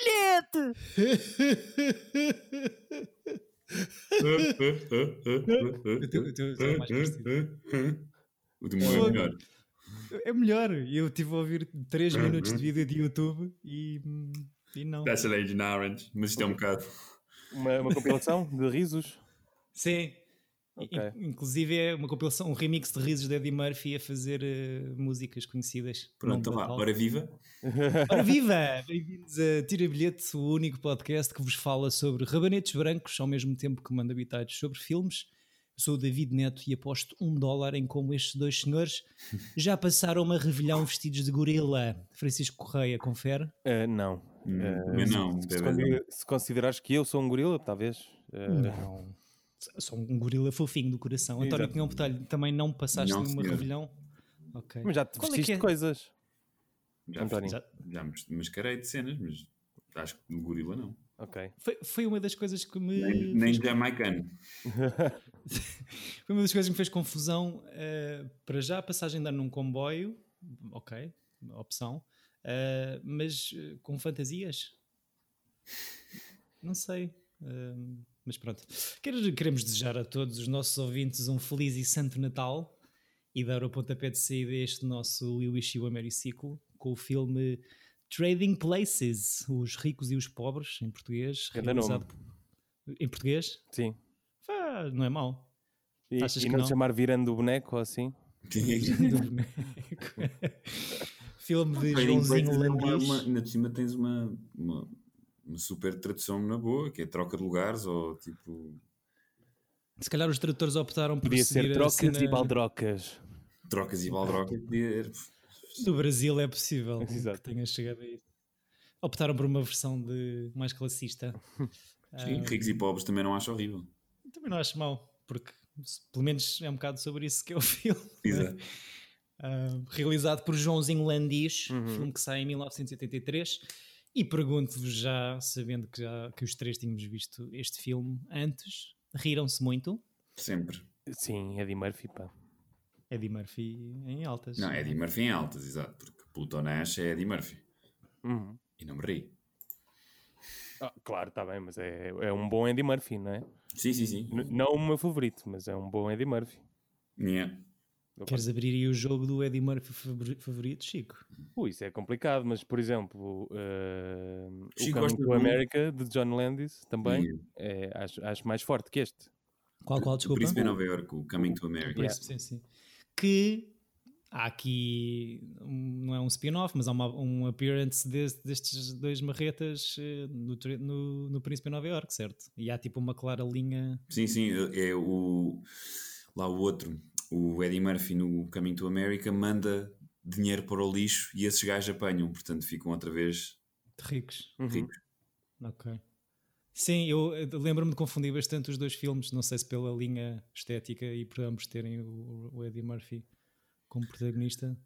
bilhete! O de é melhor. É melhor. Eu estive a ouvir 3 minutos de vídeo de YouTube e, e não. That's an Agent Orange, mas isto é um bocado. Uma, uma compilação de risos? Sim. Okay. Inclusive é uma compilação, um remix de risos de Eddie Murphy a fazer uh, músicas conhecidas. Pronto, vá, ora viva! Ora viva! Bem-vindos a Tira Bilhete, o único podcast que vos fala sobre rabanetes brancos, ao mesmo tempo que manda habitados sobre filmes. Eu sou o David Neto e aposto um dólar em como estes dois senhores já passaram uma revelhão vestidos de gorila. Francisco Correia, confere? Uh, não. Uh, não. Se, se, se considerares que eu sou um gorila, talvez. Uh, não. Sou um gorila fofinho do coração. António Pinhão Botelho, também não passaste não, numa revelhão? Okay. Mas já te Qual vestiste é é? coisas. Já, António. já, já mascarei de cenas, mas acho que no gorila não. Ok. Foi, foi uma das coisas que me. Nem, nem jamaicano. foi uma das coisas que me fez confusão. Uh, para já, a passagem de andar num comboio, ok, opção, uh, mas uh, com fantasias. Não sei. Mas pronto. Queremos desejar a todos os nossos ouvintes um feliz e santo Natal e dar o pontapé de saída a este nosso We Wish You a Merry Ciclo com o filme Trading Places, Os Ricos e os Pobres, em português. realizado Em português? Sim. Ah, não é mau. E, Achas e que não, não chamar Virando o Boneco ou assim? Virando o Boneco. filme de Joãozinho Landis. Ainda de cima tens uma, uma uma super tradução na boa, que é troca de lugares ou tipo. Se calhar os tradutores optaram por Podia ser trocas cena... e baldrocas. Trocas e baldrocas. No Brasil é possível Exato. que tenha chegado a isso. Optaram por uma versão de mais classista. Sim, uh, ricos e pobres também não acho horrível. Também não acho mau, porque pelo menos é um bocado sobre isso que é o filme. Exato. Uh, realizado por Joãozinho Landis, uhum. filme que sai em 1983 e pergunto-vos já, sabendo que, já, que os três tínhamos visto este filme antes, riram-se muito? Sempre. Sim, Eddie Murphy, pá. Eddie Murphy em altas. Não, Eddie Murphy em altas, exato, porque Pluto Nash é Eddie Murphy. Uhum. E não me ri. Ah, claro, está bem, mas é, é um bom Eddie Murphy, não é? Sim, sim, sim. N não o meu favorito, mas é um bom Eddie Murphy. Yeah. Queres abrir aí o jogo do Eddie Murphy favorito, Chico? Ui, isso é complicado, mas por exemplo, uh, o Coming to America de John Landis também é, acho, acho, mais forte que este. Qual, qual, desculpa? O Príncipe de Nova York, o Coming to America. Yeah. Sim, sim. Que há aqui, não é um spin-off, mas há uma, um appearance deste, destes dois marretas eh, no, no, no Príncipe de Nova York, certo? E há tipo uma clara linha. Sim, sim, é o. Lá o outro, o Eddie Murphy no Coming to America manda dinheiro para o lixo e esses gajos apanham, portanto ficam outra vez ricos. Uhum. ricos. Ok. Sim, eu lembro-me de confundir bastante os dois filmes, não sei se pela linha estética e por ambos terem o, o Eddie Murphy como protagonista.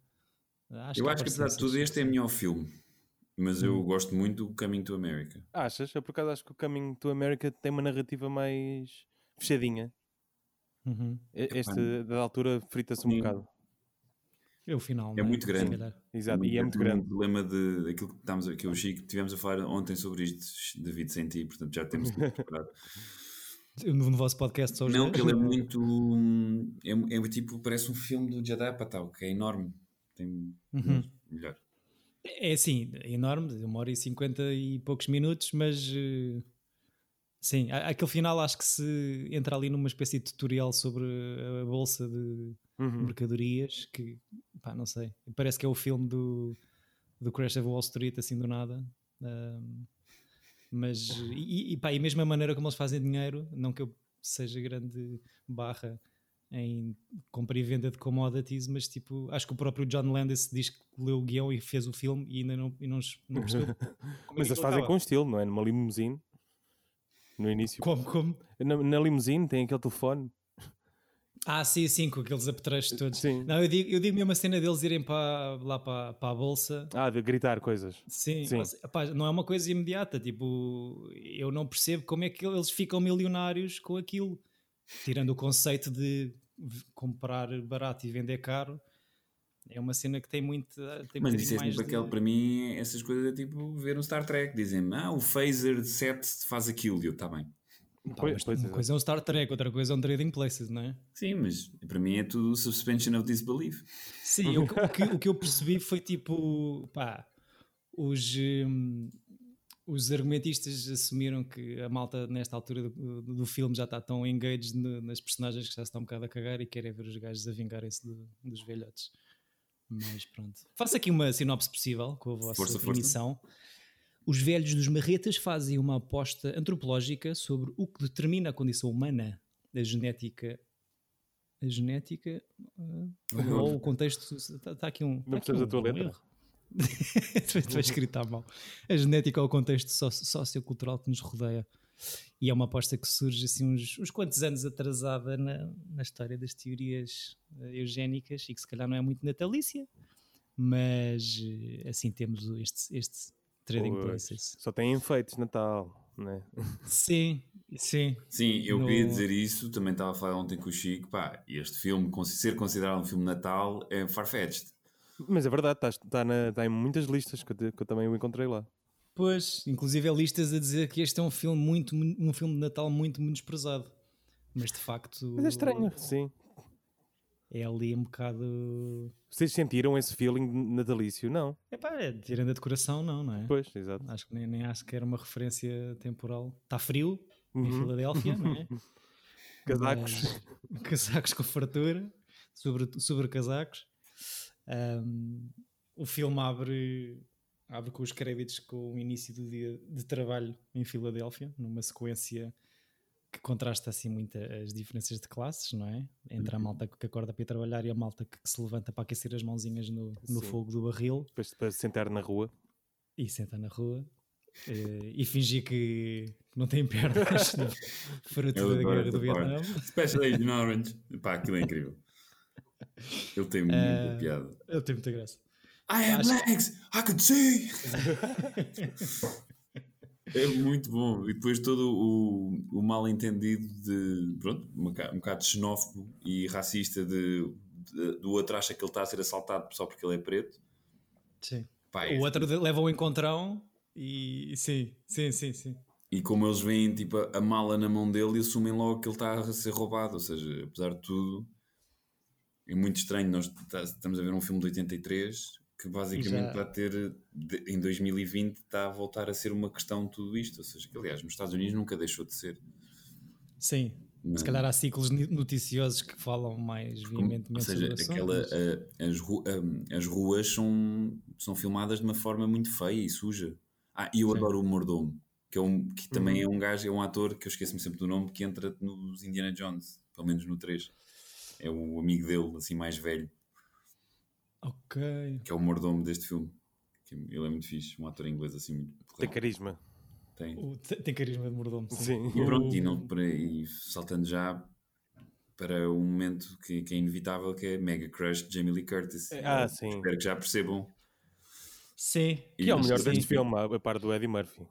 Acho eu que acho que apesar de tudo este é melhor filme, mas eu hum. gosto muito do Coming to America. Achas? Eu por acaso acho que o Coming to America tem uma narrativa mais fechadinha. Uhum. Este, da altura, frita-se um bocado. É o final. É, é? muito grande. Exato, e é muito grande. O problema de, daquilo que estamos aqui, o Chico, tivemos a falar ontem sobre isto, David, sem ti, portanto já temos tudo preparado. no vosso podcast só Não, que ele é muito. É, é, tipo, parece um filme do Jedi Apatow, que é enorme. Tem. Uhum. Melhor. É assim, é enorme, uma hora e cinquenta e poucos minutos, mas. Uh Sim, aquele final acho que se entra ali numa espécie de tutorial sobre a bolsa de uhum. mercadorias que, pá, não sei, parece que é o filme do, do Crash of Wall Street, assim do nada. Um, mas, e, e, pá, e mesmo a maneira como eles fazem dinheiro, não que eu seja grande barra em compra e venda de commodities, mas tipo, acho que o próprio John Landis diz que leu o guião e fez o filme e ainda não, e não, não percebeu. mas eles fazem com estilo, não é? Numa limusine no início. Como? como? Na, na limusine tem aquele telefone. Ah, sim, sim, com aqueles apetrechos todos. Sim. Não, eu digo, eu digo mesmo a cena deles irem para, lá para, para a bolsa. Ah, de gritar coisas. Sim, sim. Não é uma coisa imediata. Tipo, eu não percebo como é que eles ficam milionários com aquilo. Tirando o conceito de comprar barato e vender caro. É uma cena que tem muito. Tem Mas isso é tipo de... aquele, para mim, essas coisas é tipo ver um Star Trek. Dizem-me, ah, o phaser de 7 faz aquilo. E eu, está bem. pois, pois, uma coisa é um Star Trek, outra coisa é um Trading Places, não é? Sim, mas para mim é tudo suspension of disbelief. Sim, o, o, que, o que eu percebi foi tipo, pá, os. Hum, os argumentistas assumiram que a malta, nesta altura do, do filme, já está tão engaged no, nas personagens que já estão um bocado a cagar e querem ver os gajos a vingarem-se dos velhotes. Mas pronto. Faça aqui uma sinopse possível com a vossa força, definição. Força. Os velhos dos marretas fazem uma aposta antropológica sobre o que determina a condição humana, a genética. A genética. Uh, ou o contexto. Está tá aqui um. Não precisas da tua letra. Estou escrito à mão. A genética ou o contexto sociocultural que nos rodeia. E é uma aposta que surge assim uns, uns quantos anos atrasada na, na história das teorias uh, eugénicas e que se calhar não é muito natalícia, mas uh, assim temos este, este trading pois, places. Só tem enfeites Natal, né? Sim, sim. Sim, eu no... queria dizer isso, também estava a falar ontem com o Chico, pá, este filme, ser considerado um filme Natal é farfetched. Mas é verdade, está, está, na, está em muitas listas que eu, que eu também o encontrei lá. Pois, inclusive há listas a dizer que este é um filme muito um filme de Natal muito menosprezado. Mas de facto. Mas é estranho, sim. É ali um bocado. Vocês sentiram esse feeling natalício? Não. É pá, é, tirando a decoração, não, não é? Pois, exato. Acho que nem, nem acho que era uma referência temporal. Está frio uhum. em Filadélfia, não é? casacos. Mas, casacos com fartura, sobre, sobre casacos. Um, o filme abre abre com os créditos com o início do dia de trabalho em Filadélfia, numa sequência que contrasta assim muito as diferenças de classes, não é? Entre a uhum. malta que acorda para ir trabalhar e a malta que, se levanta para aquecer as mãozinhas no, no fogo do barril. Depois para sentar na rua. E sentar na rua. Uh, e fingir que não tem pernas fruto da guerra do Vietnã. Especially Agent Orange. Pá, aquilo é incrível. Ele tem muita uh, piada. Ele tem muita graça. I have legs, I could see. é muito bom. E depois todo o, o mal entendido de pronto, um, um bocado xenófobo e racista de, de, do outro acha que ele está a ser assaltado só porque ele é preto. Sim. Pá, é o outro assim. leva o encontrão e sim, sim, sim, sim. E como eles veem tipo, a mala na mão dele e assumem logo que ele está a ser roubado. Ou seja, apesar de tudo, é muito estranho. Nós estamos a ver um filme de 83 que basicamente já... ter em 2020 está a voltar a ser uma questão tudo isto, ou seja, que aliás nos Estados Unidos nunca deixou de ser. Sim, Mas, se calhar há ciclos noticiosos que falam mais veementemente Ou seja, aquela, a, as, ru, a, as ruas são, são filmadas de uma forma muito feia e suja. Ah, e eu Sim. adoro o Mordomo, que, é um, que também uhum. é um gajo, é um ator que eu esqueço-me sempre do nome, que entra nos Indiana Jones, pelo menos no 3. É o amigo dele, assim, mais velho. Ok. Que é o mordomo deste filme. Ele é muito fixe, um ator inglês assim muito. Tem carisma. Tem. O, tem carisma de mordomo. Sim. sim. E pronto, e, não, e saltando já para um momento que, que, é inevitável, que é Mega Crush de Jamie Lee Curtis. Ah, sim. Espero que já percebam. Sim. Que é o melhor deste filme, a par do Eddie Murphy.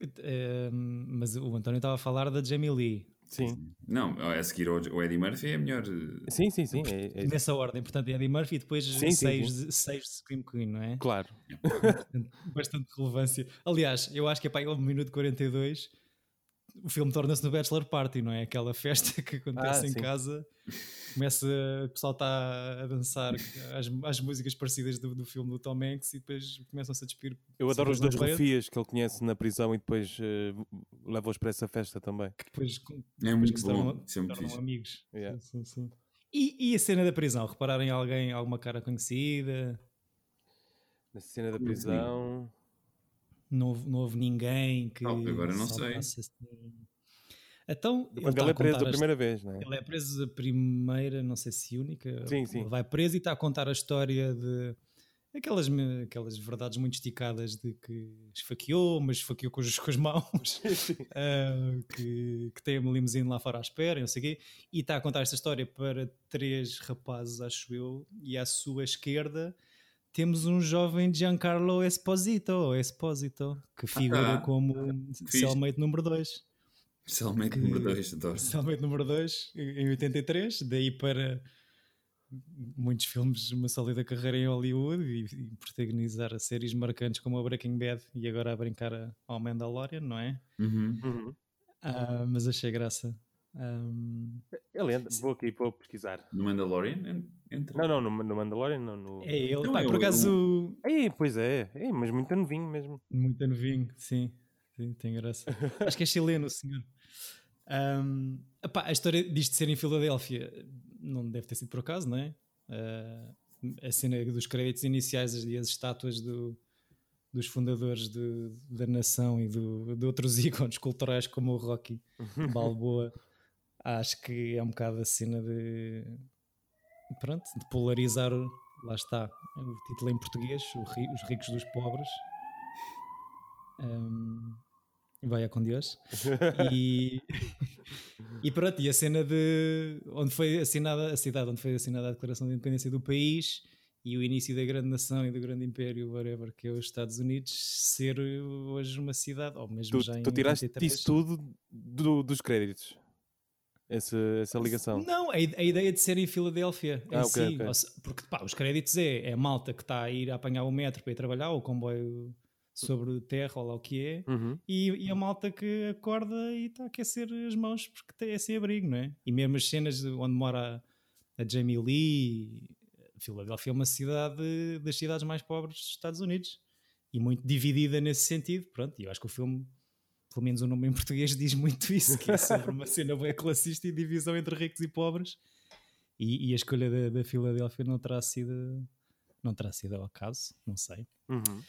Uh, mas o António estava a falar da Jamie Lee. Sim. Não, a seguir o Eddie Murphy é melhor. Eh, sim, sim, sim. É, é... Nessa ordem, portanto, Eddie Murphy e depois sim, seis, sim, sim. seis de Scream Queen, não é? Claro. Bastante, bastante relevância. Aliás, eu acho que é para o minuto 42 o filme torna-se no Bachelor Party, não é? Aquela festa que acontece ah, em casa começa, o pessoal está a dançar as, as músicas parecidas do, do filme do Tom Hanks e depois começam-se a despir. Eu adoro os dois rufias que ele conhece na prisão e depois uh, leva-os para essa festa também. Que depois, é muito que bom, se tornam, amigos. Yeah. Sim, sim, e, e, a cena da prisão? Repararem alguém, alguma cara conhecida? Na cena da prisão. Não, não houve ninguém que. Oh, agora não sei. Assim. Então, Quando ele, ele é preso a primeira vez, não é? Ele é preso a primeira, não sei se única. Sim, sim. Ele vai preso e está a contar a história de aquelas, aquelas verdades muito esticadas de que esfaqueou, mas esfaqueou com, com as mãos, uh, que, que tem uma limusine lá fora à espera, não sei o quê, e está a contar esta história para três rapazes, acho eu, e à sua esquerda temos um jovem Giancarlo Esposito, Esposito que figura ah, como cellmate número 2. Especialmente número 2, adoro. Especialmente número 2, em 83, daí para muitos filmes, uma sólida carreira em Hollywood e, e protagonizar séries marcantes como a Breaking Bad e agora a brincar ao Mandalorian, não é? Uhum. Uhum. Uh, mas achei graça. Um... É lenda, vou aqui vou pesquisar. No Mandalorian? Entra. Não, não, no, no Mandalorian não. No... É ele, não, pá, por acaso. É, pois é, é, mas muito novinho mesmo. Muito novinho, sim. sim tem graça. Acho que é chileno o senhor. Um, epá, a história disto de ser em Filadélfia não deve ter sido por acaso, não é? Uh, a cena dos créditos iniciais e as estátuas do, dos fundadores de, da nação e do, de outros ícones culturais como o Rocky Balboa, acho que é um bocado a cena de pronto, de polarizar lá está o título em português, os ricos dos pobres. Um, Vai com Deus. e, e pronto, e a cena de onde foi assinada a cidade, onde foi assinada a declaração de independência do país e o início da grande nação e do grande império, whatever, que é os Estados Unidos, ser hoje uma cidade, ou mesmo tu, já em Tu tiraste isso tudo do, dos créditos? Essa, essa ligação? Não, a, a ideia de ser em Filadélfia ah, em okay, si, okay. porque pá, os créditos é, é a malta que está a ir a apanhar o metro para ir trabalhar, o comboio sobre terra ou lá o que é, uhum. e, e, a malta que acorda e está a aquecer as mãos porque tem esse abrigo, não é? E mesmo as cenas onde mora a, Jamie Lee, Filadélfia é uma cidade das cidades mais pobres dos Estados Unidos e muito dividida nesse sentido. Pronto, e eu acho que o filme, pelo menos o nome em português, diz muito isso: que é sempre uma cena bem classista e divisão entre ricos e pobres. E, e a escolha da, da Filadélfia não terá sido. Não terá sido ao acaso, não sei. Uhum.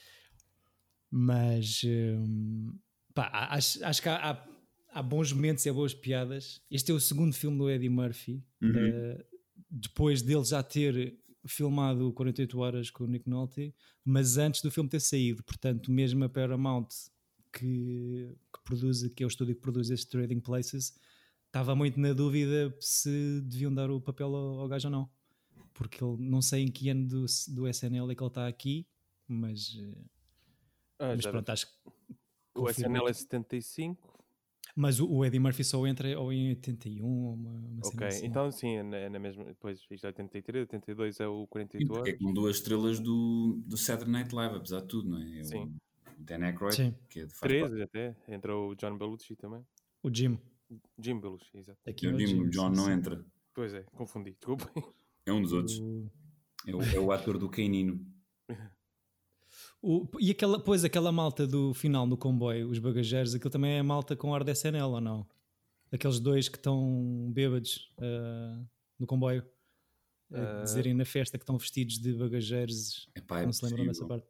Mas hum, pá, acho, acho que há, há, há, bons momentos e há boas piadas. Este é o segundo filme do Eddie Murphy. Uhum. Uh, depois dele já ter filmado 48 horas com o Nick Nolte, mas antes do filme ter saído. Portanto, mesmo a Paramount, que, que produz, que é o estúdio que produz este Trading Places, estava muito na dúvida se deviam dar o papel ao, ao gajo ou não. Porque ele não sei em que ano do, do SNL é que ele está aqui, mas uh, ah, mas pronto, acho que. O SNL é 75. Mas o, Eddie Murphy só entra ou em 81 ou uma, uma Ok, assim. então sim, é na, é na mesma. Depois isto é 83, 82 é o 48 horas. É com duas estrelas do, do Saturday Night Live, apesar de tudo, não é? é sim. O Dan Aykroyd, sim. que é de Três até. Entra o John Belushi também. O Jim. Jim Belushi, exato. Aqui o, Jim, Jim, John sim, não sim. entra. Pois é, confundi, desculpem. É um dos outros. O... É, o, é o ator do Canino. O, e aquela, pois, aquela malta do final no comboio, os bagageiros, aquilo também é malta com ar de SNL ou não? Aqueles dois que estão bêbados uh, no comboio, uh, dizerem na festa que estão vestidos de bagageiros. Epá, é não se lembram dessa parte?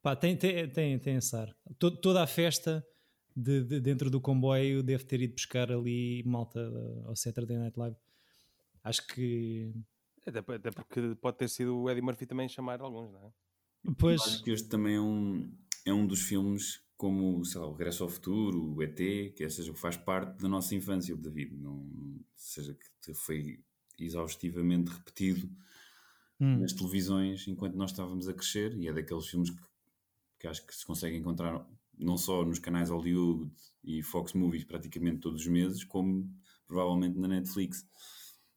Pá, tem, tem, tem, tem esse ar. Todo, toda a festa de, de, dentro do comboio deve ter ido buscar ali malta ao Saturday Night Live. Acho que. Até, até porque pode ter sido o Eddie Murphy também chamar alguns, não é? Pois. Acho que este também é um, é um dos filmes como, sei lá, o Regresso ao Futuro, o ET, que é, seja, faz parte da nossa infância, o David, não, seja, que foi exaustivamente repetido hum. nas televisões enquanto nós estávamos a crescer, e é daqueles filmes que, que acho que se consegue encontrar não só nos canais Hollywood e Fox Movies praticamente todos os meses, como provavelmente na Netflix.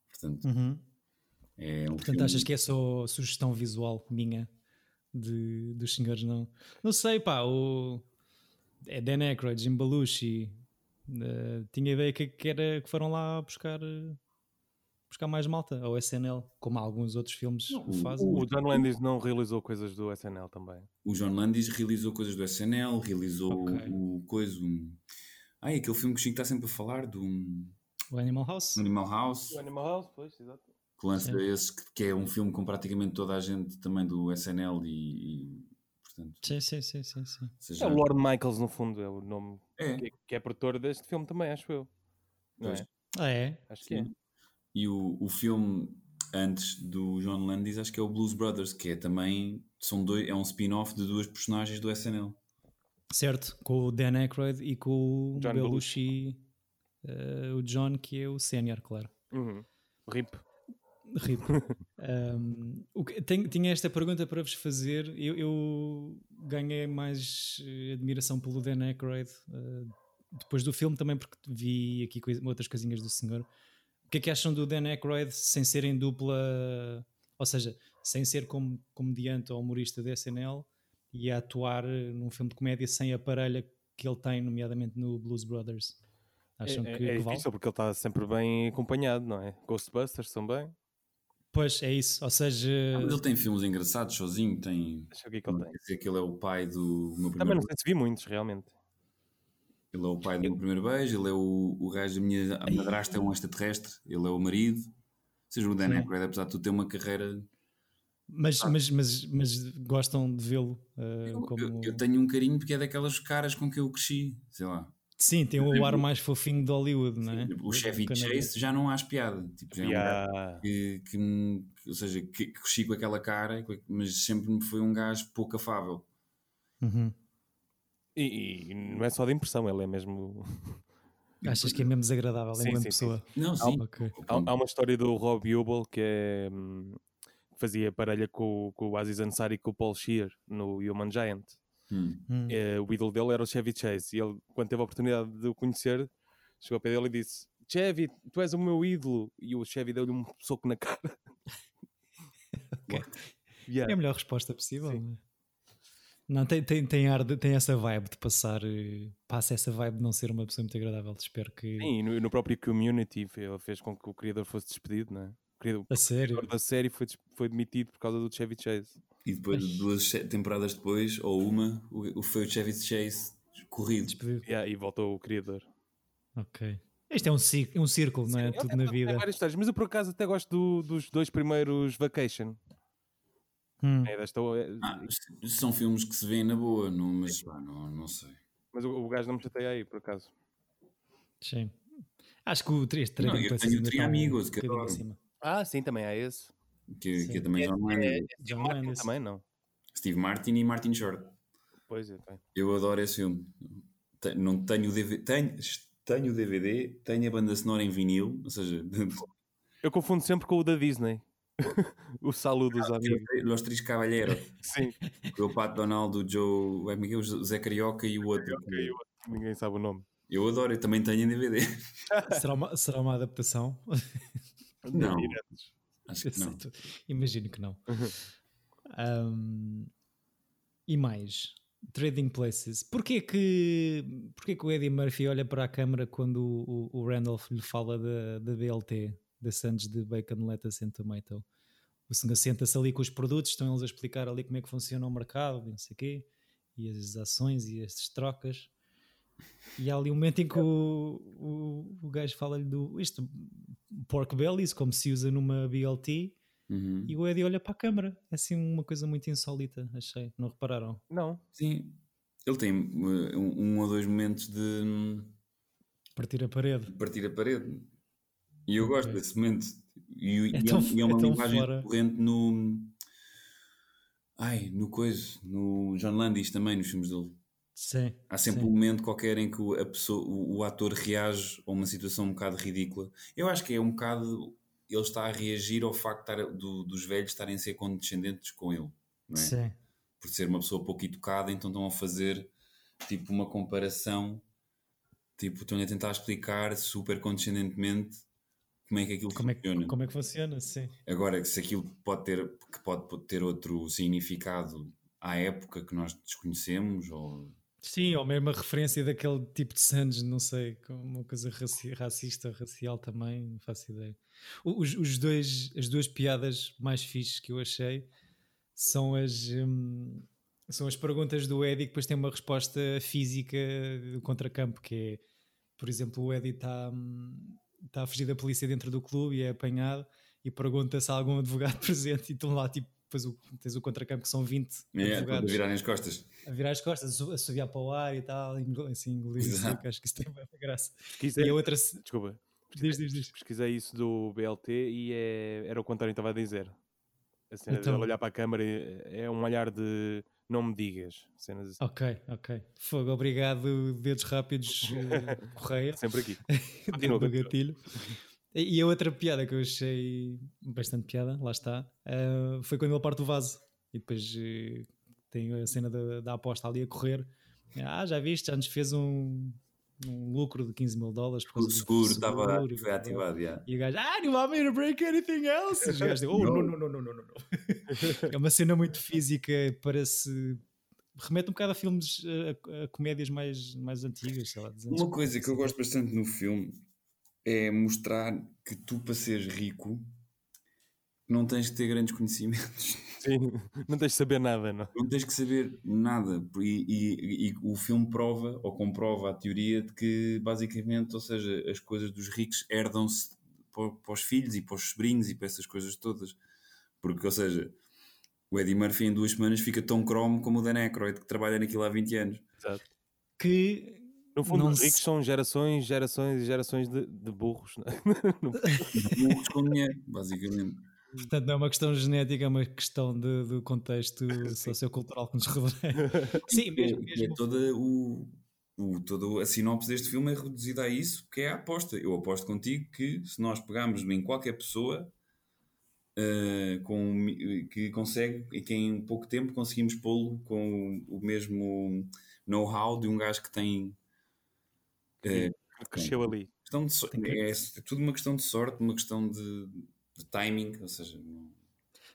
Portanto, uhum. é um Portanto, filme... achas que é só sugestão visual minha? De, dos senhores, não. Não sei, pá, o. É Dan Aykroyd, Jim Belushi. Uh, tinha ideia que, que, era, que foram lá buscar. Buscar mais malta ao SNL, como alguns outros filmes não, fazem. O, o John Landis não realizou coisas do SNL também. O John Landis realizou coisas do SNL, realizou okay. o, coisa. Um... Ai, aquele filme que o Chico está sempre a falar do. O Animal House. Animal House. O Animal House, pois, exato que lança é. esse, que, que, é um filme com praticamente toda a gente também do SNL e, e portanto... Sim, sim, sim, sim, sim. Seja... É o Lord Michaels no fundo, é o nome é. Que, que, é produtor deste filme também, acho eu. Não é? Ah, é? Acho que é. E o, o filme antes do John Landis, acho que é o Blues Brothers, que é também são dois, é um spin-off de duas personagens do SNL. Certo, com o Dan Aykroyd e com o John Belushi, uh, o John, que é o sénior, claro. Uhum. RIP. Rip. um, tenho, tinha esta pergunta para vos fazer. Eu, eu ganhei mais eh, admiração pelo Dan Aykroyd uh, depois do filme também, porque vi aqui coisa, outras coisinhas do senhor. que é que acham do Dan Aykroyd sem ser em dupla, ou seja, sem ser como comediante ou humorista de SNL e a atuar num filme de comédia sem a parelha que ele tem, nomeadamente no Blues Brothers? Acham é, que, é, é difícil porque ele está sempre bem acompanhado, não é? Ghostbusters também. Pois é isso, ou seja. Ah, mas ele tem filmes engraçados sozinho, tem. Deixa eu ver que ele tem. Dizer que ele é o pai do meu primeiro. Também não sei se vi muitos, realmente. Ele é o pai do meu primeiro beijo, ele é o, o gajo da minha a madrasta, é um extraterrestre, ele é o marido. Ou seja, o Dan Aykroyd, apesar de tu ter uma carreira. Mas, ah. mas, mas, mas gostam de vê-lo uh, eu, como... eu, eu, tenho um carinho porque é daquelas caras com que eu cresci, sei lá. Sim, tem o ar mais fofinho de Hollywood, não é? O Chevy Chase já não há piada. Tipo, já yeah. é um que, que, ou seja, que, que cresci com aquela cara, mas sempre me foi um gajo pouco afável. Uhum. E, e, não é só de impressão, ele é mesmo. Achas que é mesmo desagradável sim, enquanto sim, pessoa? Sim. Não, sim. Há, okay. há, há, uma história do Rob Hubel que é, hum, fazia parelha com, com o Aziz Ansari e com o Paul Shear no Human Giant. Hum. É, o ídolo dele era o Chevy Chase. E ele, quando teve a oportunidade de o conhecer, chegou ao pé dele e disse: Chevy, tu és o meu ídolo. E o Chevy deu-lhe um soco na cara. okay. yeah. É a melhor resposta possível. Sim. É? Não, tem, tem, tem, ar de, tem essa vibe de passar. Eh, passa essa vibe de não ser uma pessoa muito agradável. Espero que. Sim, no, no próprio community ele fez com que o criador fosse despedido, não é? O criador, a sério? da série foi, foi demitido por causa do Chevy Chase. E depois, Mas... duas temporadas depois, ou uma, o, foi o Chevy Chase corrido. Yeah, e voltou o criador. Ok. Este é um, um círculo, Sim, não é? Tudo na vida. várias histórias, mas eu por acaso até gosto do, dos dois primeiros Vacation. Hum. É desta... ah, são filmes que se vêem na boa, não, mas pá, não, não sei. Mas o, o gajo não me chateia aí, por acaso. Sim. Acho que o 3 Não, eu tenho o Tri Amigos, que adoro. Ah, sim, também há esse. Que, que é também John Landis. É, é, John Landis. Também não. Steve Martin e Martin Short. Pois é, tem. Eu adoro esse filme. Não tenho o DVD, tenho, tenho o DVD, tenho a banda sonora em vinil, ou seja, eu confundo sempre com o da Disney. o saludo dos ah, amigos. Los Três Cavalheiros. Sim. Com o Pato Donald, o Joe, o Zé Carioca e o outro. E o outro. Ninguém sabe o nome. Eu adoro, eu também tenho em DVD. será, uma, será uma adaptação? Não. Acho que não. Imagino que não. um, e mais, Trading Places. Porquê que, porquê que o Eddie Murphy olha para a câmara quando o, o Randolph lhe fala da, da BLT, da Sands de Bacon, Lettuce and Tomato? O senhor senta-se ali com os produtos, estão eles a explicar ali como é que funciona o mercado, não sei o quê, e as ações e as trocas. E há ali um momento em que o, o, o gajo fala-lhe do isto, pork bellies, como se usa numa BLT, uhum. e o Eddie olha para a câmara. É assim uma coisa muito insólita, achei. Não repararam? Não. Sim. Ele tem uh, um, um ou dois momentos de partir a parede. Partir a parede. E eu gosto desse momento. E, é, e, tão, é, e é uma é linguagem fora. corrente no. Ai, no coisa, no John Landis também, nos filmes dele. Sim, Há sempre sim. um momento qualquer em que a pessoa, o, o, ator reage a uma situação um bocado ridícula. Eu acho que é um bocado. Ele está a reagir ao facto de estar, do, dos velhos estarem a ser condescendentes com ele. Não é? Sim. Por ser uma pessoa pouco educada, então estão a fazer tipo uma comparação. Tipo, estão a tentar explicar super condescendentemente como é que aquilo como funciona. É que, como é que funciona, sim. Agora, se aquilo pode ter, que pode ter outro significado à época que nós desconhecemos, ou Sim, ou mesmo a referência daquele tipo de Sands, não sei, uma coisa raci racista, racial também, não faço ideia. Os, os, dois, as duas piadas mais fixes que eu achei são as, hum, são as perguntas do Eddie que depois tem uma resposta física do contracampo, que é, por exemplo, o Eddie está tá a fugir da polícia dentro do clube e é apanhado e pergunta se há algum advogado presente e estão lá tipo depois o, tens o contracampo que são 20 é, advogados. A virarem as costas. A virar as costas, a subir para o ar e tal, assim, engolir seco, acho que isso tem muita graça. Pesquisei, e a outra... Desculpa. Diz, diz, diz. Pesquisei isso do BLT e é, era o contrário que estava a dizer. A cena então, de olhar para a câmara é um olhar de não me digas. Cenas assim. Ok, ok. Fogo, obrigado, dedos rápidos, eh, Correia. Sempre aqui. Continua, do gatilho. E a outra piada que eu achei bastante piada, lá está, uh, foi quando ele parte o vaso e depois uh, tem a cena da, da, aposta ali a correr. Ah, já viste, já nos fez um, num lucro de 15 mil dólares. O seguro estava foi ativado, yeah. E o gajo, ah, you want me to break anything else? E os gajos oh, não, não, não, não, não, não. é uma cena muito física, parece remete um bocado a filmes, a, a, comédias mais, mais antigas, sei lá. Uma coisa que eu gosto bastante no filme é mostrar que tu, para seres rico, não tens que ter grandes conhecimentos. Sim, não tens que saber nada, não? Não tens que saber nada. E, e, e, o filme prova ou comprova a teoria de que, basicamente, ou seja, as coisas dos ricos herdam-se para, para os filhos e para os sobrinhos e para essas coisas todas. Porque, ou seja, o Eddie Murphy em duas semanas fica tão cromo como o Dan Aykroyd, que trabalha naquilo há 20 anos. Exato. Que no fundo, os ricos se... são gerações, gerações e gerações de, de burros. Não é? burros com dinheiro, basicamente. Portanto, não é uma questão genética, é uma questão de, do contexto sociocultural que nos rodeia. Sim, mesmo. mesmo. É toda, o, o, toda a sinopse deste filme é reduzida a isso, que é a aposta. Eu aposto contigo que se nós pegarmos em qualquer pessoa uh, com, que consegue e que em pouco tempo conseguimos pô-lo com o mesmo know-how de um gajo que tem. Uh, cresceu ali. De, é, é, tudo uma questão de sorte, uma questão de de timing, ou seja.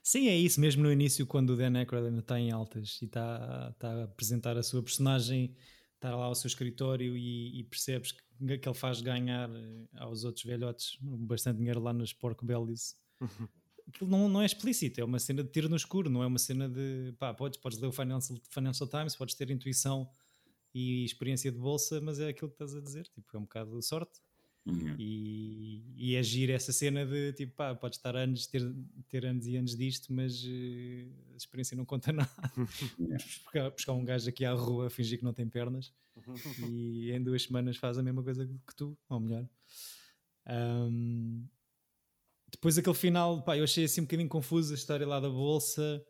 Sim, é isso mesmo no início, quando o Dan Aykroyd ainda está em altas e está, está a apresentar a sua personagem, está lá ao seu escritório e, e percebes que, que ele faz ganhar eh, aos outros velhotes bastante dinheiro lá nos porco bellies. Uhum. Aquilo não, não é explícito, é uma cena de tiro no escuro, não é uma cena de pá, podes, podes ler o Financial, Financial Times, podes ter intuição e experiência de bolsa, mas é aquilo que estás a dizer, tipo, é um bocado de sorte. Uhum. E, e agir essa cena de tipo, pá, podes estar anos, ter, ter anos e anos disto, mas uh, a experiência não conta nada. buscar, buscar um gajo aqui à rua a fingir que não tem pernas e em duas semanas faz a mesma coisa que tu, ou melhor. Um, depois aquele final, pá, eu achei assim um bocadinho confuso a história lá da bolsa,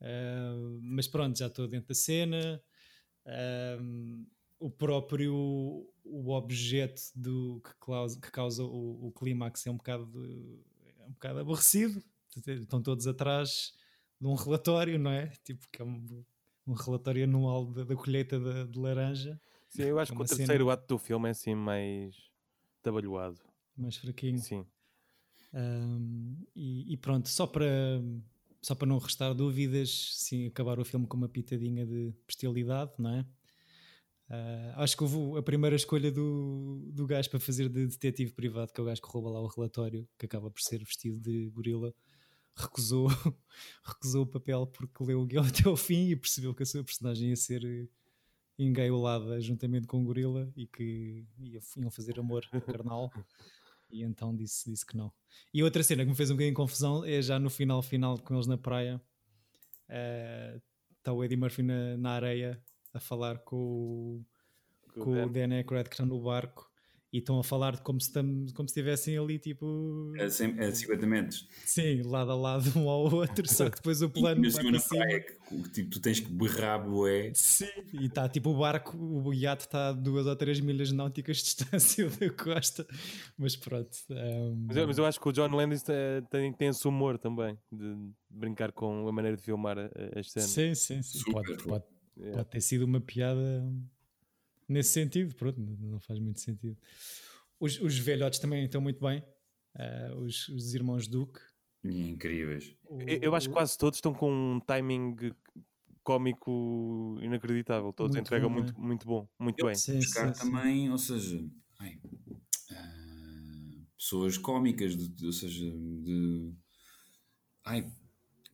uh, mas pronto, já estou dentro da cena. Um, o próprio o objeto do, que, causa, que causa o, o clímax é um bocado, é um bocado aborrecido. Estão todos atrás de um relatório, não é? Tipo, que é um, um relatório anual da, da colheita de, de, laranja. Sim, eu acho é que o terceiro cena... ato do filme é assim mais trabalhado. Mais fraquinho. Sim. Um, e, e, pronto, só para, só para não restar dúvidas, sim, acabar o filme com uma pitadinha de bestialidade, não é? Uh, acho que houve a primeira escolha do, do gajo para fazer de detetive privado, que é o gajo que rouba lá o relatório, que acaba por ser vestido de gorila, recusou, recusou o papel porque leu o guião até ao fim e percebeu que a sua personagem ia ser eh, engaiolada juntamente com o gorila e que iam fazer amor carnal. E então disse, disse que não. E outra cena que me fez um bocadinho confusão é já no final final com eles na praia. Uh, está o Eddie Murphy na, na areia a falar com, com, com o Dan Aykroyd que está no barco e estão a falar como se, tam, como se estivessem ali tipo a, 50 metros. sim, lado a lado um ao outro só que depois o plano vai para cima. é que, tipo, tu tens que berrar bué. Sim, e está tipo o barco o iate está a duas ou três milhas náuticas de distância da costa. Mas pronto um... mas, eu, mas, eu, acho que o John Landis tem, tem esse humor também de brincar com a maneira de filmar as cenas. Sim, sim, sim. Pode, pode, Yeah. Pode ter sido uma piada nesse sentido, pronto, não faz muito sentido. Os, os velhotes também estão muito bem, uh, os, os irmãos Duke. Incríveis. Eu, eu, acho que quase todos estão com um timing cómico inacreditável. Todos muito entregam bom, muito, é? muito bom, muito eu, bem. Sim, buscar sim, também, sim. ou seja, ai, uh, pessoas cómicas, de, de, ou seja, de, ai,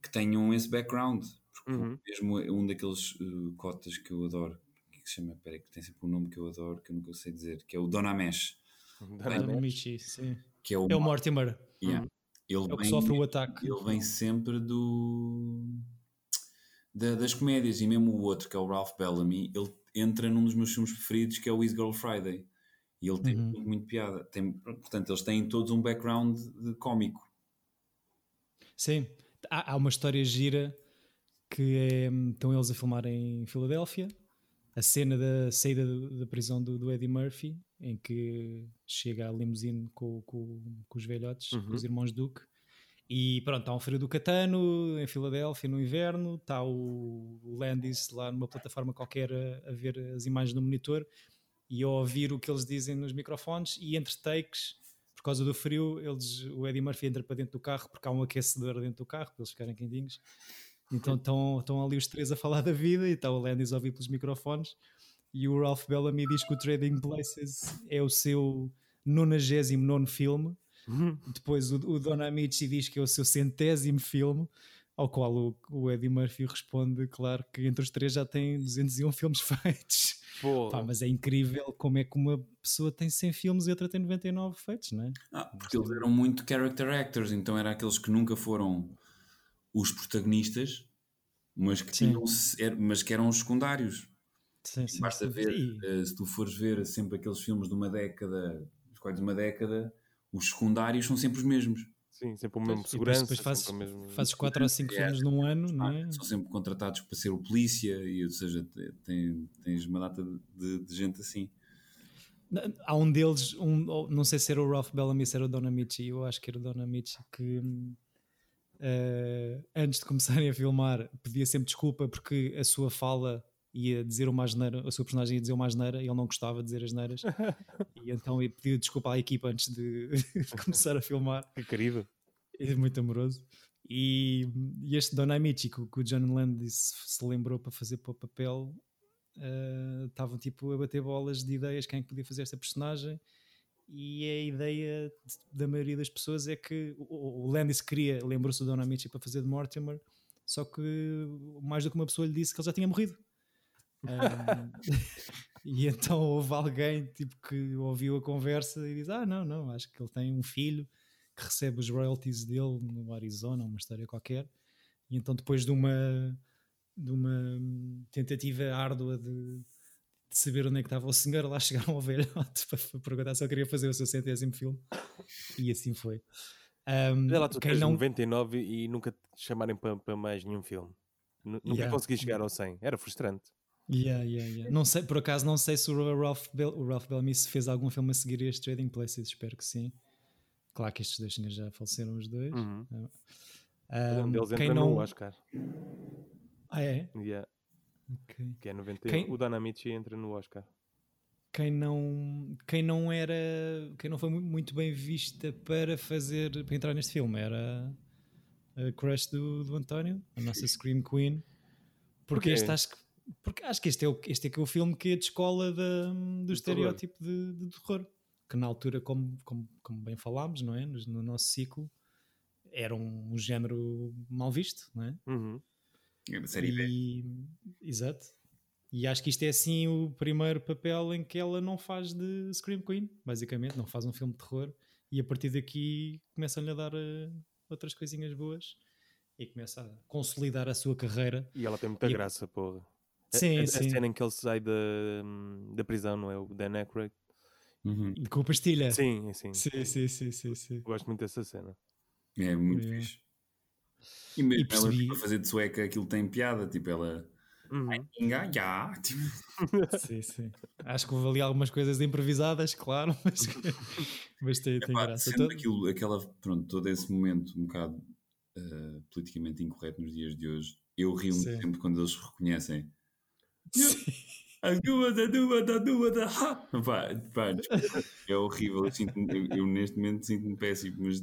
que tenham esse background. Uhum. Mesmo um daqueles uh, cotas que eu adoro, que se chama, peraí, que tem sempre um nome que eu adoro, que eu nunca sei dizer, que é o Dona Mesh. Dona Michi, sim. Que é o, é o Mortimer. Yeah. Uhum. Ele é o que vem, sofre o ataque. Ele vem sempre do. Da, das comédias, e mesmo o outro, que é o Ralph Bellamy, ele entra num dos meus filmes preferidos, que é o Easy Girl Friday. E ele tem uhum. muito, muito, piada. Tem, portanto, eles têm todos um background de cómico. Sim. Há, há uma história gira que é, estão eles a filmar em Filadélfia, a cena da saída da prisão do, do, Eddie Murphy, em que chega a limusine com, com, com os velhotes, uhum. com os irmãos Duke, e pronto, está um frio do Catano em Filadélfia no inverno, está o Landis lá numa plataforma qualquer a, a ver as imagens no monitor, e a ouvir o que eles dizem nos microfones e entre takes, por causa do frio, eles, o Eddie Murphy entra para dentro do carro porque há um aquecedor dentro do carro para eles ficarem quentinhos. Então estão, estão ali os três a falar da vida e está o Landis a ouvir pelos microfones e o Ralph Bellamy diz que o Trading Places é o seu 99 filme. Uhum. Depois o, o Don Amici diz que é o seu centésimo filme, ao qual o, o, Eddie Murphy responde, claro, que entre os três já tem 201 filmes feitos. Pá, mas é incrível como é que uma pessoa tem 100 filmes e outra tem 99 feitos, não é? Ah, porque eles eram muito character actors, então eram aqueles que nunca foram os protagonistas, mas que, tinham, mas que eram os secundários. Sim, sim, Basta sim, ver, uh, se tu fores ver sempre aqueles filmes de uma década, os quais de uma década, os secundários são sempre os mesmos. Sim, sempre o mesmo pois, segurança. Depois fazes, mesmo... fazes 4 ou 5 filmes num ano, não é? São sempre contratados para ser o polícia, e, ou seja, tem, tens uma data de, de, gente assim. Há um deles, um, não sei se era o Ralph Bellamy, se era o Don Amici, eu acho que era o Don Amici, que uh, antes de começarem a filmar pedia sempre desculpa porque a sua fala ia dizer uma asneira, a sua personagem ia dizer uma asneira e ele não gostava de dizer asneiras. e então ele pediu desculpa à equipa antes de, começar a filmar. Que querido. É muito amoroso. E, e este Don Amici, que, que o John Landis se lembrou para fazer para o papel, uh, estavam tipo a bater bolas de ideias quem é podia fazer esta personagem. E a ideia da maioria das pessoas é que o, o Landis queria, lembrou-se do Don Amici para fazer de Mortimer, só que mais do que uma pessoa lhe disse que ele já tinha morrido. Um, e então houve alguém tipo, que ouviu a conversa e diz: Ah, não, não, acho que ele tem um filho que recebe os royalties dele no Arizona, uma história qualquer. E então, depois de uma, de uma tentativa árdua de, de saber onde é que estava o senhor, lá chegaram ao velhote para perguntar se ele queria fazer o seu centésimo filme. E assim foi. Um, lá, tu quem não... 99 e nunca te chamarem para, para mais nenhum filme. Nunca yeah. consegui chegar ao 100. Era frustrante. Yeah, yeah, yeah. Não sei, por acaso não sei se o Ralph, Bell, o Ralph Bellamy se fez algum filme a seguir este Trading Places, espero que sim. Claro que estes dois senhores já faleceram os dois. Uhum. Um, um deles entra não... no Oscar. Ah, é? Yeah. Okay. Que é 91. Quem... O Danamichi entra no Oscar. Quem não, quem não era, quem não foi muito bem vista para fazer, para entrar neste filme era a crush do, do António, a nossa Scream Queen. Porque este acho que porque acho que este é o, este é, que é o filme que é de escola da, do estereótipo de, de, terror. Que na altura, como, como, como bem falámos, não é? No, no, nosso ciclo, era um, um género mal visto, não é? Uhum. É série e, B. Exato. E acho que isto é assim o primeiro papel em que ela não faz de Scream Queen, basicamente, não faz um filme de terror. E a partir daqui começam-lhe a dar uh, outras coisinhas boas e começa a consolidar a sua carreira. E ela tem muita e graça, porra. Sim, a, sim. a cena em que ele sai da, da prisão, não é? O Dan Aykroyd. Uhum. Com a pastilha. Sim, sim. Sim, sim, sim, sim, sim. Gosto muito dessa cena. É muito é. fixe. E mesmo e percebi... ela para fazer de sueca aquilo tem piada, tipo ela. Uhum. já, tipo... sim, sim. Acho que houve ali algumas coisas improvisadas, claro, mas, mas tem, tem Epá, graça. Sendo aquilo, aquela, pronto, todo esse momento um bocado uh, politicamente incorreto nos dias de hoje, eu rio-me sempre quando eles reconhecem as duas, as duas, as duas, pá, pá, é horrível. Eu, sinto eu, eu, neste momento sinto-me péssimo, mas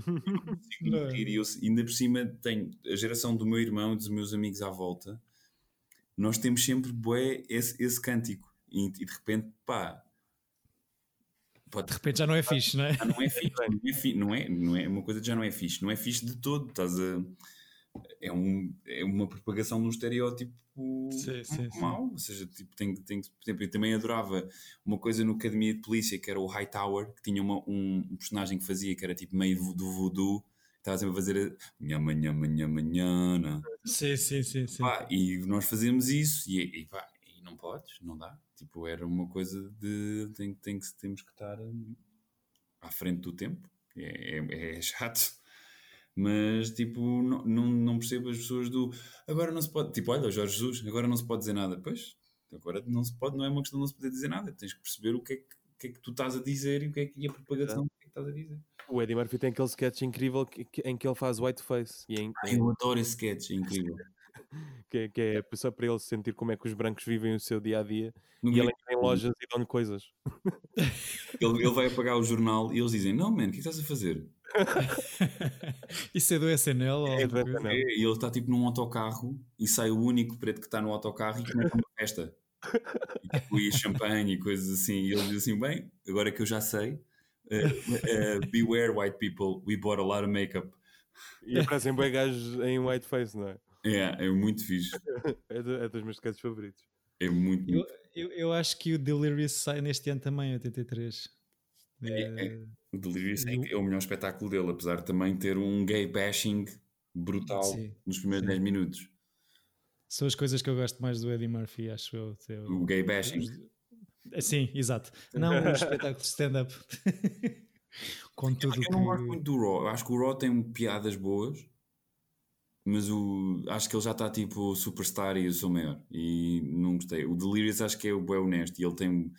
consigo rir. E eu, ainda por cima tenho a geração do meu irmão e dos meus amigos à volta. Nós temos sempre bué esse, esse cântico. E, e de repente, pá, Pode, de repente já não é fixe, não é? não é fixe, não é, não é, não é uma coisa que já não é fixe, não é fixe de todo. Estás a, é, um, é uma propagação de um estereótipo sim, sim, mau. Ou seja, tipo, tem, tem, por exemplo, eu também adorava uma coisa no Academia de Polícia que era o Hightower, que tinha uma, um, um, personagem que fazia que era tipo meio do voodoo, que estava sempre a fazer nhama, nhama, nhama, nhama. Sim, sim, sim. sim. Pá, e nós fazemos isso e, e, pá, e não podes, não dá. Tipo, era uma coisa de tem, tem, temos que estar hum, à frente do tempo. É, é, é chato mas tipo, não, não, não percebo as pessoas do agora não se pode, tipo, olha, Jorge Jesus, agora não se pode dizer nada. Pois, agora não se pode, não é uma questão de não se poder dizer nada, tens que perceber o que é que, o que, é que tu estás a dizer e o que é que a propagação é. que, é que estás a dizer. O Eddie Murphy tem aquele sketch incrível que, em que ele faz whiteface. E em, Ai, eu adoro esse sketch, é incrível. que, é, que é só para ele sentir como é que os brancos vivem o seu dia a dia no e ele entra em lojas e dão-lhe coisas. Ele, ele vai apagar o jornal e eles dizem: Não, man, o que, é estás a fazer? Isso é do SNL? É, do SNL. É, e ele está tipo num autocarro e sai o único preto que está no autocarro e começa uma festa. E, tipo, e champanhe e coisas assim. E ele diz assim: Bem, agora que eu já sei, uh, uh, beware white people, we bought a lot of makeup. E aparecem bem gajos em whiteface, não é? É, é muito fixe. é, do, é dos meus casos favoritos. É muito, muito. Eu, eu, eu, acho que o Delirious sai neste ano também, 83. É, é. O Delirious é, é o melhor espetáculo dele, apesar de também ter um gay bashing brutal sim, nos primeiros sim. 10 minutos. São as coisas que eu gosto mais do Eddie Murphy, acho eu. O, o gay bashing. Sim, exato. Não o espetáculo de stand-up. Com tudo eu não gosto muito do Raw. Eu acho que o Raw tem piadas boas, mas o, acho que ele já está tipo superstar e eu sou maior. E não gostei. O Delirious acho que é o bem honesto e ele tem,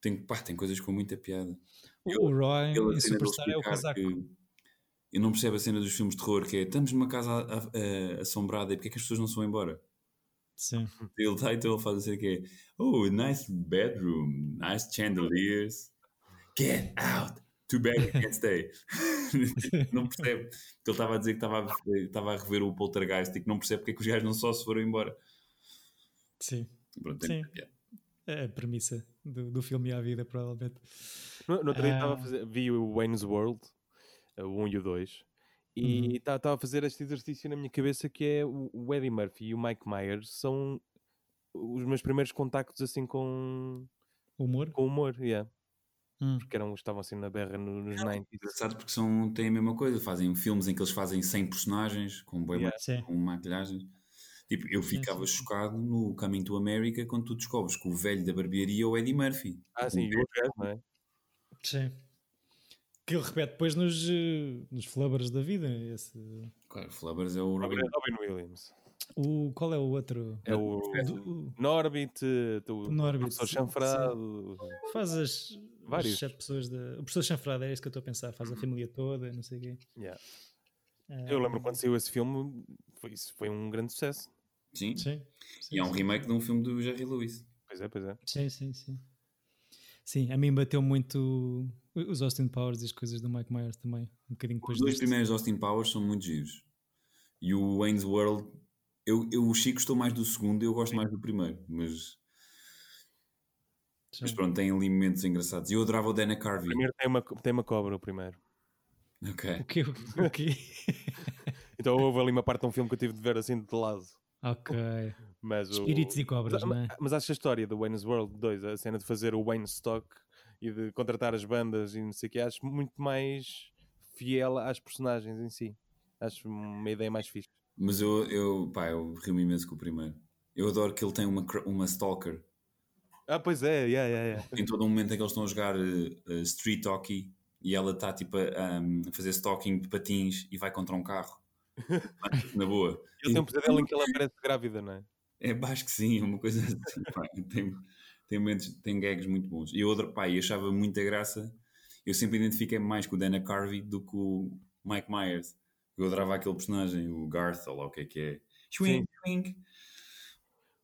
tem, pá, tem coisas com muita piada. O Raw em Superstar é o casaco. Eu não percebo a cena dos filmes de terror que é estamos numa casa a, a, assombrada e porque é que as pessoas não se vão embora? Sim. Ele está então ele faz assim que é Oh, nice bedroom, nice chandeliers. Get out! Too bad you can't stay. não percebe. Ele estava a dizer que estava a, estava a rever o Poltergeist e que não percebe porque é que os gajos não só se foram embora. Sim. Pronto, Sim. É a premissa do, do filme e a vida, provavelmente. No, no outro dia estava a ah. fazer, vi o Wayne's World, o 1 e o 2, e estava uhum. a fazer este exercício na minha cabeça que é o, o Eddie Murphy e o Mike Myers são os meus primeiros contactos assim com humor. Com humor, yeah. Hum. Porque eram, estavam assim na berra nos é 90 engraçado porque são, têm a mesma coisa, fazem filmes em que eles fazem 100 personagens com, bem yeah. com maquilhagem. Tipo, eu ficava sim, sim. chocado no Coming to America quando tu descobres que o velho da barbearia é o Eddie Murphy. Ah, sim, o outro não é? Sim. Que ele repete depois nos, eh, nos Flubbers da vida. Esse... Claro, Flubbers é o Robin, Robin Williams. O, qual é o outro? É o do, Norbit, o Norbit, professor chanfrado. Faz as, Vários. as pessoas da. O professor chanfrado, é isso que eu estou a pensar. Faz a família toda, não sei o quê. Yeah. Eu lembro quando saiu esse filme, foi, isso foi um grande sucesso. Sim. sim, sim e é um remake de um filme do Jerry Lewis. Pois é, pois é. Sim, sim, sim. Sim, a mim bateu muito os Austin Powers e as coisas do Mike Myers também. Um bocadinho depois Os dois primeiros Austin Powers são muito giros. E o Wayne's World eu, eu, o Chico gostou mais do segundo, eu gosto mais do primeiro, mas. Sim. Mas pronto, tem ali momentos engraçados. E eu adorava o Dana Carvey. primeiro tem uma, tem uma cobra, o primeiro. Ok. O quê? O quê? então houve ali uma parte de um filme que eu tive de ver assim de lado. Ok. Mas Espíritos o... e cobras, mas, não é? Mas acho a história do Wayne's World 2, a cena de fazer o Wayne Stock e de contratar as bandas e não sei o que, acho muito mais fiel às personagens em si. Acho uma ideia mais fixe. Mas eu, eu, pá, eu rio-me imenso com o primeiro. Eu adoro que ele tem uma, uma stalker. Ah, pois é, yeah, yeah, yeah. Em todo um momento em que eles estão a jogar uh, street hockey e ela está tipo a, um, a fazer stalking de patins e vai contra um carro. Na boa. Ele tem um pesadelo em que ela parece grávida, não é? É, acho que sim, uma coisa assim. pá, tem, tem, momentos, tem gags muito bons. E outra, pá, eu achava muita graça. Eu sempre identifiquei mais com o Dana Carvey do que o Mike Myers. Eu adorava aquele personagem, o Garth, ou lá o que é que é. Swing, swing.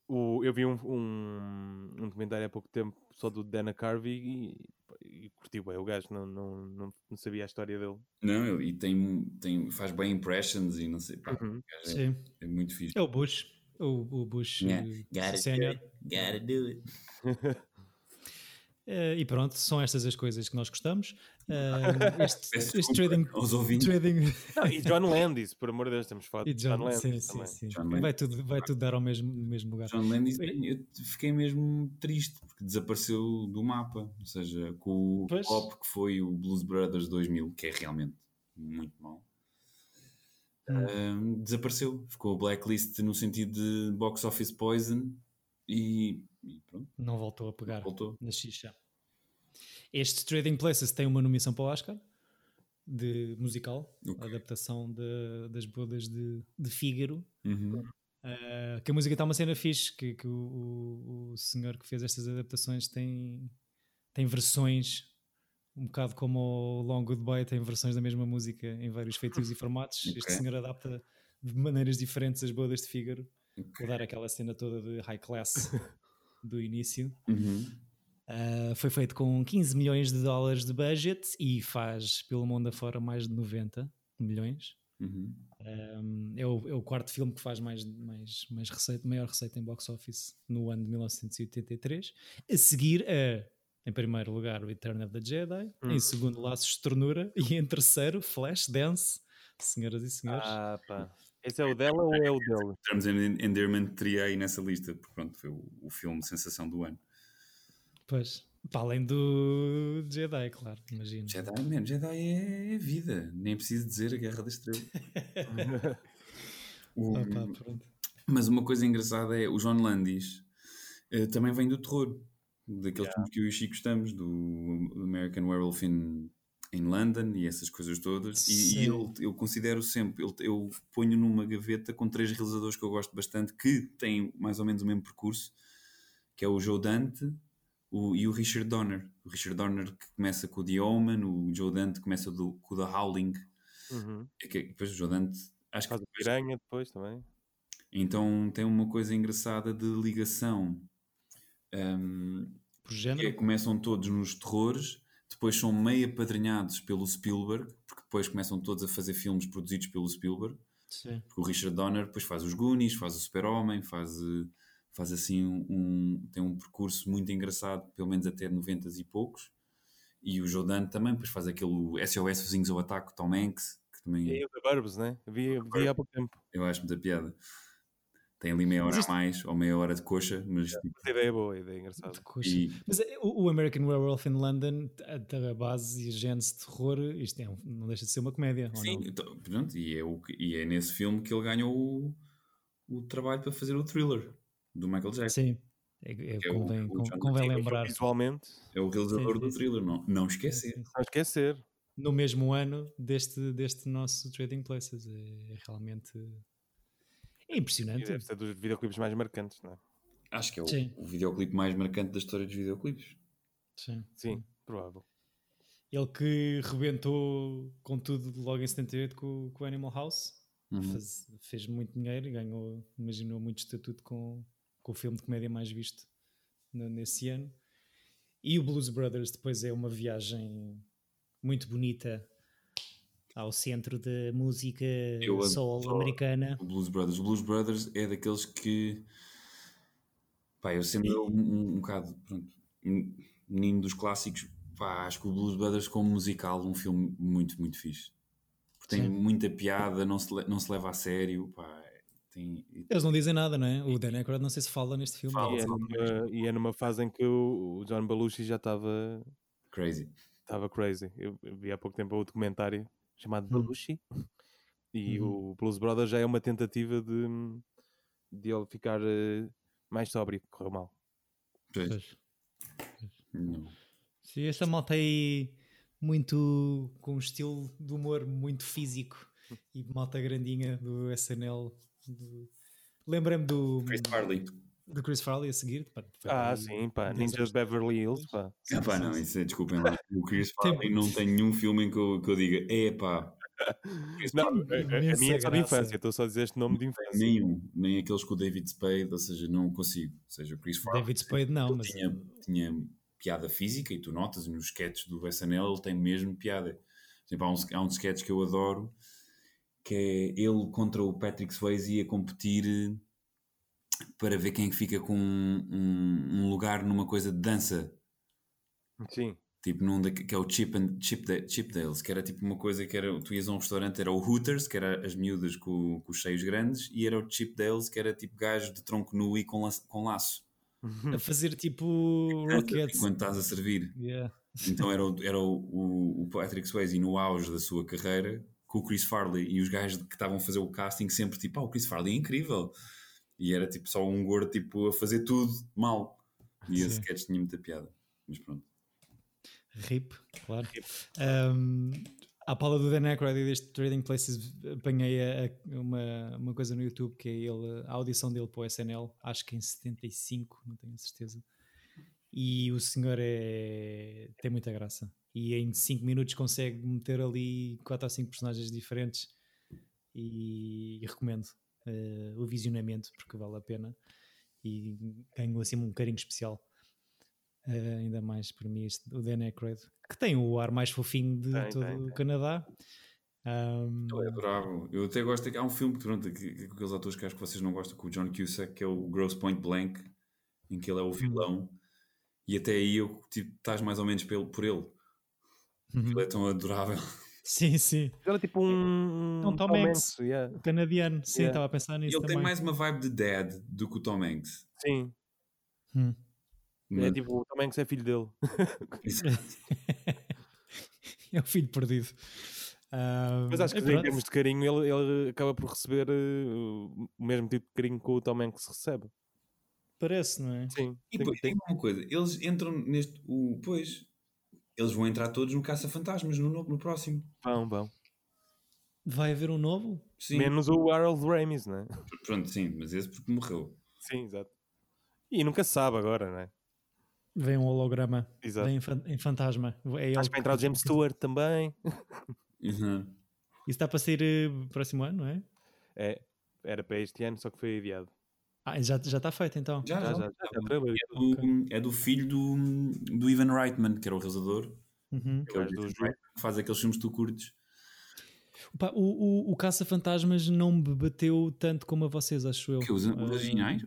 O, eu vi um, um, um documentário há pouco tempo só do Dana Carvey e, e curti bem o gajo, não, não, não, não, sabia a história dele. Não, e tem, tem, faz bem impressions e não sei, pá, uhum. é, Sim. é muito fixe. É o Bush, o, o Bush yeah. gotta senior. Do it. Gotta do it. Uh, e pronto, são estas as coisas que nós gostamos. Uh, este, este trading, aos ouvintes. Trading... Não, e John Landis, por amor de Deus, temos falado de John, John Landis sim, também. Sim, sim. Vai, tudo, vai tudo dar ao mesmo, mesmo lugar. John Landis, eu fiquei mesmo triste porque desapareceu do mapa. Ou seja, com o pois. pop que foi o Blues Brothers 2000, que é realmente muito mau. Hum. Uh, desapareceu, ficou blacklist no sentido de box office poison e e pronto. Não voltou a pegar voltou. na xixa. Este Trading Places tem uma nomeação para o Oscar de musical, okay. adaptação de, das bodas de, de Fígaro. Uhum. Uh, que a música está uma cena fixe, que, que o, o, o, senhor que fez estas adaptações tem, tem versões, um bocado como o Long Goodbye tem versões da mesma música em vários feitios e formatos. Okay. Este senhor adapta de maneiras diferentes as bodas de Fígaro. Vou dar aquela cena toda de high class do início. Uhum. Uh, foi feito com 15 milhões de dólares de budget e faz pelo mundo afora mais de 90 milhões. Uhum. Um, é, o, é, o, quarto filme que faz mais, mais, mais receita, maior receita em box office no ano de 1983. A seguir a, em primeiro lugar, o Return of the Jedi. Em hum. segundo, Laços de Ternura. E em terceiro, Flash Dance. Senhoras e senhores. Ah, pá. Esse é o dela ou é o dele? Terms of Endearment teria aí nessa lista, porque pronto, foi o, o filme sensação do ano. Pois. Para além do Jedi, claro, imagino. Jedi, man, Jedi é vida. Nem preciso dizer a Guerra da Estrela. o, Opa, mas uma coisa engraçada é o John Landis uh, também vem do terror. Daqueles yeah. filmes que eu e o Chico estamos, do American Werewolf in, in London e essas coisas todas. E, e eu, eu considero sempre, eu, eu ponho numa gaveta com três realizadores que eu gosto bastante, que têm mais ou menos o mesmo percurso, que é o Joe Dante, o, e o Richard Donner. O Richard Donner que começa com o The Omen, o Joe Dante começa do, com o The Howling. Uhum. É que, depois o Joe Dante. Acho Faz que depois, Piranha depois também. Então tem uma coisa engraçada de ligação. Um, Por género? É, começam todos nos terrores, depois são meio apadrinhados pelo Spielberg, porque depois começam todos a fazer filmes produzidos pelo Spielberg. Sim. Porque o Richard Donner depois faz os Goonies, faz o Super-Homem, faz uh, faz assim um, tem um percurso muito engraçado, pelo menos até 90 e poucos. E o Jodan também, depois faz aquele SOS Vizinhos ao Ataque, Tom Hanks, que também... E o The Burbs, né? Vi, vi há pouco tempo. Eu acho muita piada. Tem ali meia hora isto... a mais, ou meia hora de coxa, mas... É, tipo... A ideia é boa, a ideia é engraçada. E... Mas é, o American Werewolf in London, a, a base e a gênese de terror, isto é um, não deixa de ser uma comédia, Sim, então, pronto, e, é o, e é nesse filme que ele ganhou o, o trabalho para fazer o thriller do Michael Jackson. Sim, é, é, é convém, o, o convém lembrar. Visualmente. É o realizador sim, sim, do thriller, não, não esquecer. Não esquecer. No mesmo ano deste, deste nosso Trading Places. É, é realmente. É impressionante. E deve ser dos videoclipes mais marcantes, não é? Acho que é o, o videoclipe mais marcante da história dos videoclipes. Sim. Sim, provável. Ele que rebentou com tudo logo em 78 com, com o Animal House. Uhum. Fez, fez muito dinheiro e ganhou, imaginou muito estatuto com, com o filme de comédia mais visto nesse ano. E o Blues Brothers depois é uma viagem muito bonita ao centro da música Eu soul americana. O Blues Brothers. O Blues Brothers é daqueles que. Pá, eu sempre um, um, um bocado. Pronto, menino dos clássicos. Pá, acho que o Blues Brothers, como musical, um filme muito, muito fixe. Porque tem Sim. muita piada, não se, não se leva a sério. Pá, tem... Eles não dizem nada, não é? O Dan Aykroyd não sei se fala neste filme. Fala, e, é numa, e, é numa, fase em que o, John Belushi já estava... Crazy. Estava crazy. Eu vi há pouco tempo o documentário chamado hum. Belushi. E uhum. o Blues Brothers já é uma tentativa de, de ele ficar uh, mais sóbrio, correu mal. Pois. pois. Não. Sim, esta malta aí muito com um estilo de humor muito físico e malta grandinha do SNL Lembrei-me do. Chris Farley. Do Chris Farley a seguir. Pá, ah, sim, pá. Ninjas Beverly Hills, pá. Ah, pá, não, isso é, desculpem lá. O Chris Farley não tem nenhum filme em que eu, que eu diga, é pá. Não, a, a, minha é só de infância, estou só a dizer este nome de infância. Nenhum, nem aqueles com o David Spade, ou seja, não consigo. Ou seja, o Chris Farley. David Spade não, mas. Tinha, tinha piada física e tu notas nos sketches do SNL ele tem mesmo piada. Tipo, há um, há um sketch que eu adoro que é ele contra o Patrick Swayze a competir para ver quem é fica com um, um, lugar numa coisa de dança. Sim. Tipo, num de, que é o Chip, and, Chip, Chip Dales, que era tipo uma coisa que era. Tu ias a um restaurante, era o Hooters, que era as miúdas com, com os cheios grandes, e era o Chip Dales, que era tipo gajo de tronco nu e com, laço, com laço. A fazer tipo rockets. Enquanto estás a servir. Yeah. Então era, o, era o, o, o Patrick Swayze no auge da sua carreira com o Chris Farley e os gajos que estavam a fazer o casting sempre tipo, ah, o Chris Farley é incrível. E era tipo só um gordo tipo a fazer tudo mal. E esse sketch tinha muita piada. Mas pronto. Rip, claro. Rip. Um, à pala do Dan Aykroyd e deste Trading Places apanhei a, a, uma, uma coisa no YouTube que é ele, a audição dele para o SNL, acho que em 75, não tenho certeza. E o senhor é, tem muita graça e em 5 minutos consegue meter ali 4 ou 5 personagens diferentes e, e recomendo uh, o visionamento porque vale a pena e ganho assim um carinho especial. Uh, ainda mais para mim este, o Dan Aykroyd, que tem o ar mais fofinho de tem, todo tem, o tem. Canadá. Um... Ele é bravo. Eu até gosto. Há um filme pronto, que, que, aqueles atores que acho que vocês não gostam, com o John Cusack, que é o Gross Point Blank, em que ele é o vilão. Uhum. E até aí eu tipo, estás mais ou menos por ele. Uhum. Ele é tão adorável. Sim, sim. Ele é tipo um. É um Tom, Tom Hanks, Hanks yeah. canadiano. Sim, estava yeah. a pensar nisso. Ele também. tem mais uma vibe de Dad do que o Tom Hanks. Sim. Hum. É tipo, o Tom Hanks é filho dele. é o filho perdido. Uh, Mas acho que é em termos de carinho ele, ele acaba por receber uh, o mesmo tipo de carinho que o Tom Hanks recebe. Parece, não é? Sim. E tem, tem uma coisa, eles entram neste. O, pois, eles vão entrar todos no Caça-Fantasmas no, no próximo. Vão, vão. Vai haver um novo? Sim. Menos o Harold Ramis, não é? Pronto, sim, mas esse porque morreu. Sim, exato. E nunca se sabe agora, não é? Vem um holograma. Exato. Vem em, fantasma. É Acho que vai entrar o James Stewart também. Uhum. Isso está para sair uh, próximo ano, não é? É, era para este ano, só que foi adiado. Ah, já, já está feito então. Já, já. já, já, já é, do, é, do, filho do, do Ivan Reitman, que era o realizador. Uhum. Que, é o do Reitman, que faz aqueles filmes que tu curtes. Opa, o, o, o Caça-Fantasmas não me bateu tanto como a vocês, acho eu. Que os, originais?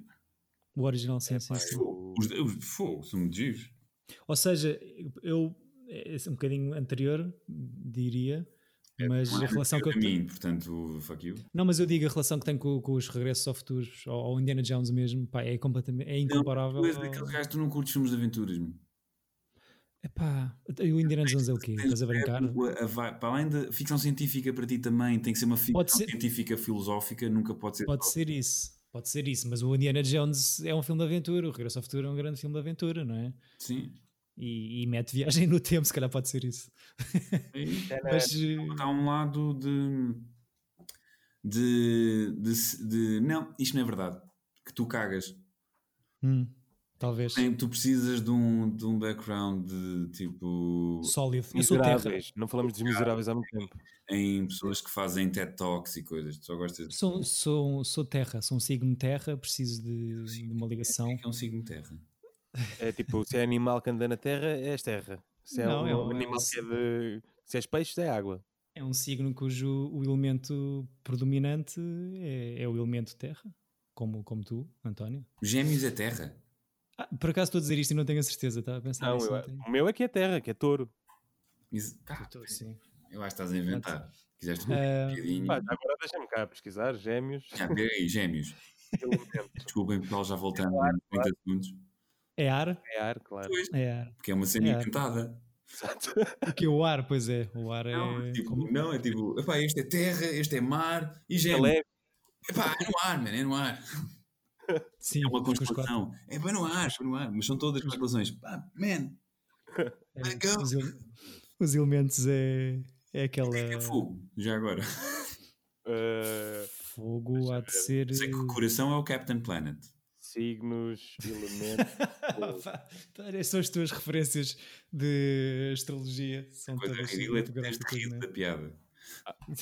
O original, sim, é, sim. sim. Os, os, fogo, são muito giros. Ou seja, eu, é um bocadinho anterior, diria, é, mas a relação que eu tenho. portanto, fuck you. Não, mas eu digo a relação que tenho com, com os regressos ao futuro, ou, Indiana Jones mesmo, pá, é completamente é incomparável. Não, tu és tu não curtes filmes de aventuras, mano. Epá, o Indiana Jones é o quê? Estás a brincar? para além da ficção científica para ti também, tem que ser uma ficção ser... científica filosófica, nunca pode ser. Pode ser isso, pode ser isso, mas o Indiana Jones é um filme de aventura, o Regresso ao Futuro é um grande filme de aventura, não é? Sim e, e, mete viagem no tempo, se calhar pode ser isso. Mas há um lado de, de, de, de, Não, isto não é verdade. Que tu cagas. Hum, talvez. tu precisas de um, de um background de tipo. Sólido. Miseráveis. Não falamos dos miseráveis há muito tempo. Em pessoas que fazem TED Talks e coisas. Tu só gostas de... sou, sou, sou terra, sou um signo terra, preciso de, de uma ligação. Que é um signo terra? É tipo, se é animal que anda na terra, és terra. Se é não, um, é um animal que é de. Se és peixe, é água. É um signo cujo o elemento predominante é, é o elemento terra, como, como tu, António. Gêmeos é terra. Ah, por acaso estou a dizer isto e não tenho a certeza, estava a pensar não, nisso. Eu, o meu é que é terra, que é touro. Isso, pá, sim. Eu acho que estás a inventar. Quiseste um uh, pá, Agora deixa-me cá pesquisar. Gêmeos. Já, peraí, gêmeos. Desculpem, pessoal, já voltando em 30 segundos. É ar? É ar, claro. Pois, é ar. Porque é uma cena é inventada. Exato. Porque o ar, pois é. O ar não, é. Tipo, como... Não, é tipo, epá, este é terra, este é mar e gêmeo. É epá, é no ar, man, é no ar. Sim, é uma constelação. É bem no ar, é no ar. Mas são todas constelações. Pá, man. É, os, os, elementos é, é aquela. É, é fogo, já agora. Uh, fogo há de ser. Sei que o coração é o Captain Planet signos, elementos. São as tuas referências de astrologia. São Coisa todas ridícula é tu da piada. Ah. uh,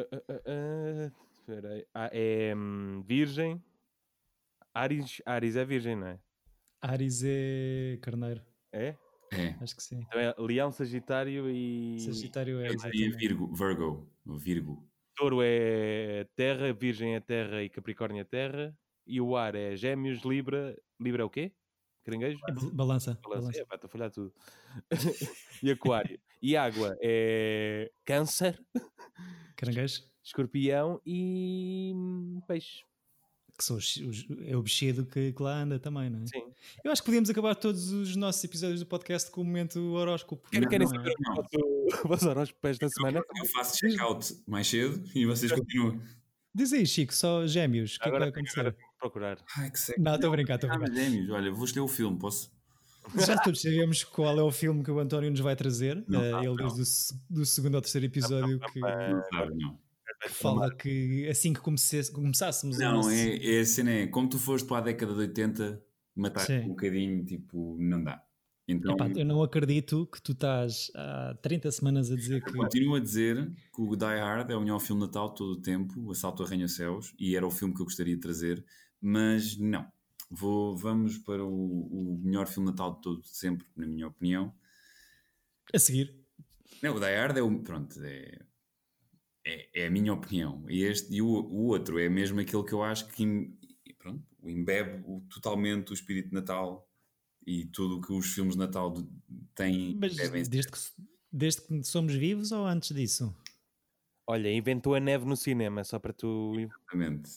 uh, uh, ah, é um, Virgem. Ares, Ares é Virgem, não é? Ares é Carneiro. É? É. Acho que sim. Então é Leão, Sagitário e. Sagitário é. E Virgo, Virgo. Virgo. Touro é Terra, Virgem é Terra e Capricórnio é Terra e o ar é Gêmeos, Libra. Libra é o quê? Caranguejo? É balança. Balança. Estou a falhar tudo. e Aquário. e água é Câncer. Caranguejo. Escorpião e Peixe. Que são os, os, é o bichedo que, que, lá anda também, não é? Sim. Eu acho que podíamos acabar todos os nossos episódios do podcast com o momento horóscopo. Querem, querem saber o vosso horóscopo esta semana? Eu faço check-out mais cedo e vocês continuam. Diz aí, Chico, só gêmeos. O que é que vai acontecer? procurar. Ai, que Não, estou a brincar, estou a brincar. gêmeos, olha, vou escolher o filme, posso? Já todos sabemos qual é o filme que o António nos vai trazer. Não, uh, ele desde o do segundo ao terceiro episódio que, não, não, que fala que assim que comece, começássemos Não, nosso... é, é a cena é como tu foste para a década de 80, matar um bocadinho, tipo, não dá. Então, Epá, eu não acredito que tu estás há 30 semanas a dizer que. Continuo a dizer que o Die Hard é o melhor filme de Natal de todo o tempo, o Assalto a Arranha-Céus, e era o filme que eu gostaria de trazer, mas não. Vou, vamos para o, o melhor filme de Natal de todo sempre, na minha opinião. A seguir. Não, o Die Hard é o. Pronto, é, é, é a minha opinião. E, este, e o, o outro é mesmo aquele que eu acho que pronto, embebe o, totalmente o espírito de Natal e tudo o que os filmes de Natal têm. Mas desde que, desde que somos vivos ou antes disso? Olha, inventou a neve no cinema, só para tu. Exatamente.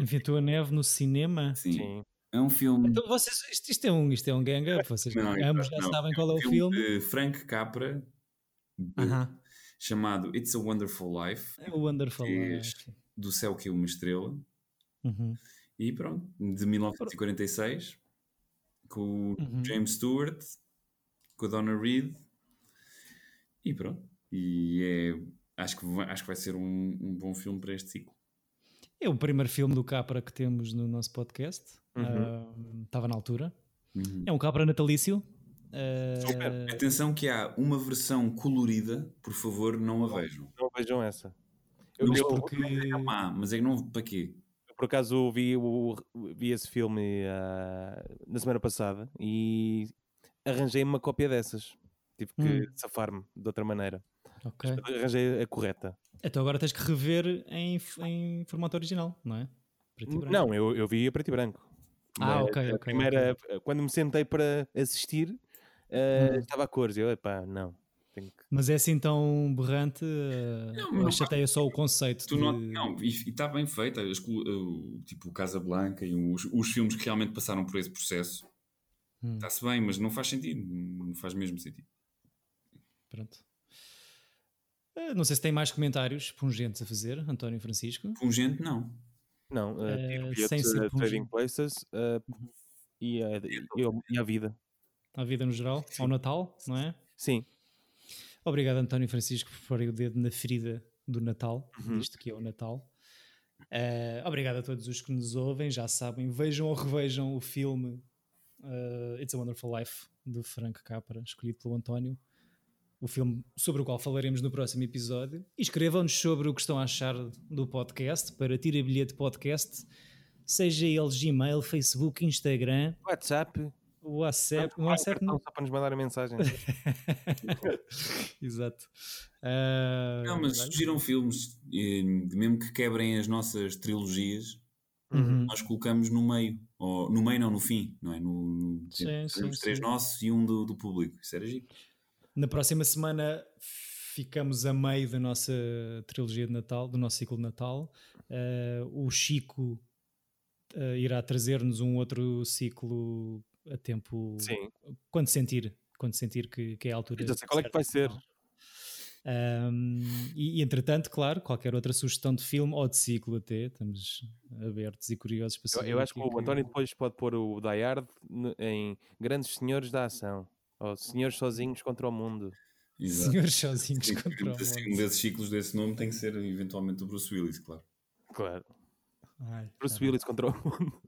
Inventou a neve no cinema? Sim. Sim. É um filme. Então vocês, isto, isto é um, isto é um gang up, vocês não, ambos já não, sabem qual é o filme. filme. De Frank Capra, de, uh -huh. chamado It's a Wonderful Life. É o Wonderful Life. Do Céu que é uma Estrela. Uh -huh. E pronto, de 1946 com o uhum. James Stewart, com a Donna Reed e pronto. E é, acho, que, acho que vai ser um, um bom filme para este ciclo. É o primeiro filme do Capra que temos no nosso podcast. Uhum. Estava uh, na altura. Uhum. É um Capra natalício. Uh... Atenção que há uma versão colorida, por favor, não a vejam. Não vejam essa. Eu, mas, porque... é má, mas é que não para quê? Por acaso vi, o, vi esse filme uh, na semana passada e arranjei uma cópia dessas. Tive que hum. safar-me de outra maneira. Ok. Arranjei a correta. Então agora tens que rever em, em formato original, não é? Não, eu, eu vi a preto e branco. Ah, ok, ok. Primeira, okay. Quando me sentei para assistir, uh, hum. estava a cores. Eu, epá, não. Que... Mas é assim tão berrante? Não, ou chateia só o conceito? Tu de... não, não, e está bem feita. Tipo, Casa Blanca e os, os filmes que realmente passaram por esse processo. Hum. Está-se bem, mas não faz sentido. Não faz mesmo sentido. Pronto. Eh, não sei se tem mais comentários pungentes a fazer, António Francisco. Pungente, não. Não, uh, uh, sem ser Trading Places uh, e, a, e, e a vida. A vida no geral, ao Natal, não é? Sim. Obrigado, António Francisco, por pôr o dedo na ferida do Natal, uhum. isto que é o Natal. Uh, obrigado a todos os que nos ouvem, já sabem, vejam ou revejam o filme uh, It's a Wonderful Life de Frank Capra, escolhido pelo António, o filme sobre o qual falaremos no próximo episódio. E escrevam-nos sobre o que estão a achar do podcast para Tira Bilhete Podcast, seja ele Gmail, Facebook, Instagram, WhatsApp. O WhatsApp, o WhatsApp não... só para nos mandar a mensagem. Exato. Uh, não, mas surgiram filmes, mesmo que quebrem as nossas trilogias, uhum. nós colocamos no meio, ou no meio não, no fim, não é? No, no sim, sim, três sim. nossos e um do, do público. Isso era giro. Na próxima semana ficamos a meio da nossa trilogia de Natal, do nosso ciclo de Natal. Uh, o Chico uh, irá trazer-nos um outro ciclo a tempo Sim. quando sentir, quando sentir que, que é a altura. Já sei qual é que vai ser. Um, e, e, entretanto, claro, qualquer outra sugestão de filme ou de ciclo até, estamos abertos e curiosos para saber. Eu, eu acho que o António depois pode pôr o Die Hard em Grandes Senhores da Ação, ou Senhores Sozinhos contra o Mundo. Exato. Senhores Sozinhos contra o mundo. Assim, um desses ciclos desse nome tem que ser eventualmente o Bruce Willis, claro. Claro. Ai, Bruce Willis contra o mundo.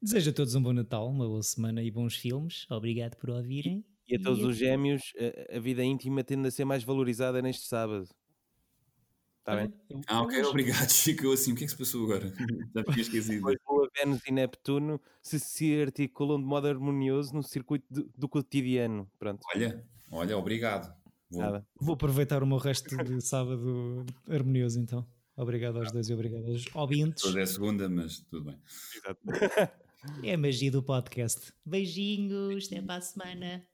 Desejo a todos um bom Natal, uma boa semana e bons filmes. Obrigado por ouvirem. E a todos e os gêmeos, a, a, vida íntima tende a ser mais valorizada neste sábado. Está bem? Ah, ok, obrigado, Chico. Assim, o que é que se passou agora? Já tinha esquecido. Pois Lua, Vênus e Neptuno se, se articulam de modo harmonioso no circuito do, do cotidiano. Pronto. Olha, olha, obrigado. Vou... Vou aproveitar o meu resto de sábado harmonioso então. Obrigado aos dois e obrigado aos ouvintes. Hoje é segunda, mas tudo bem. Exato. É a magia do podcast. Beijinhos, até para a semana.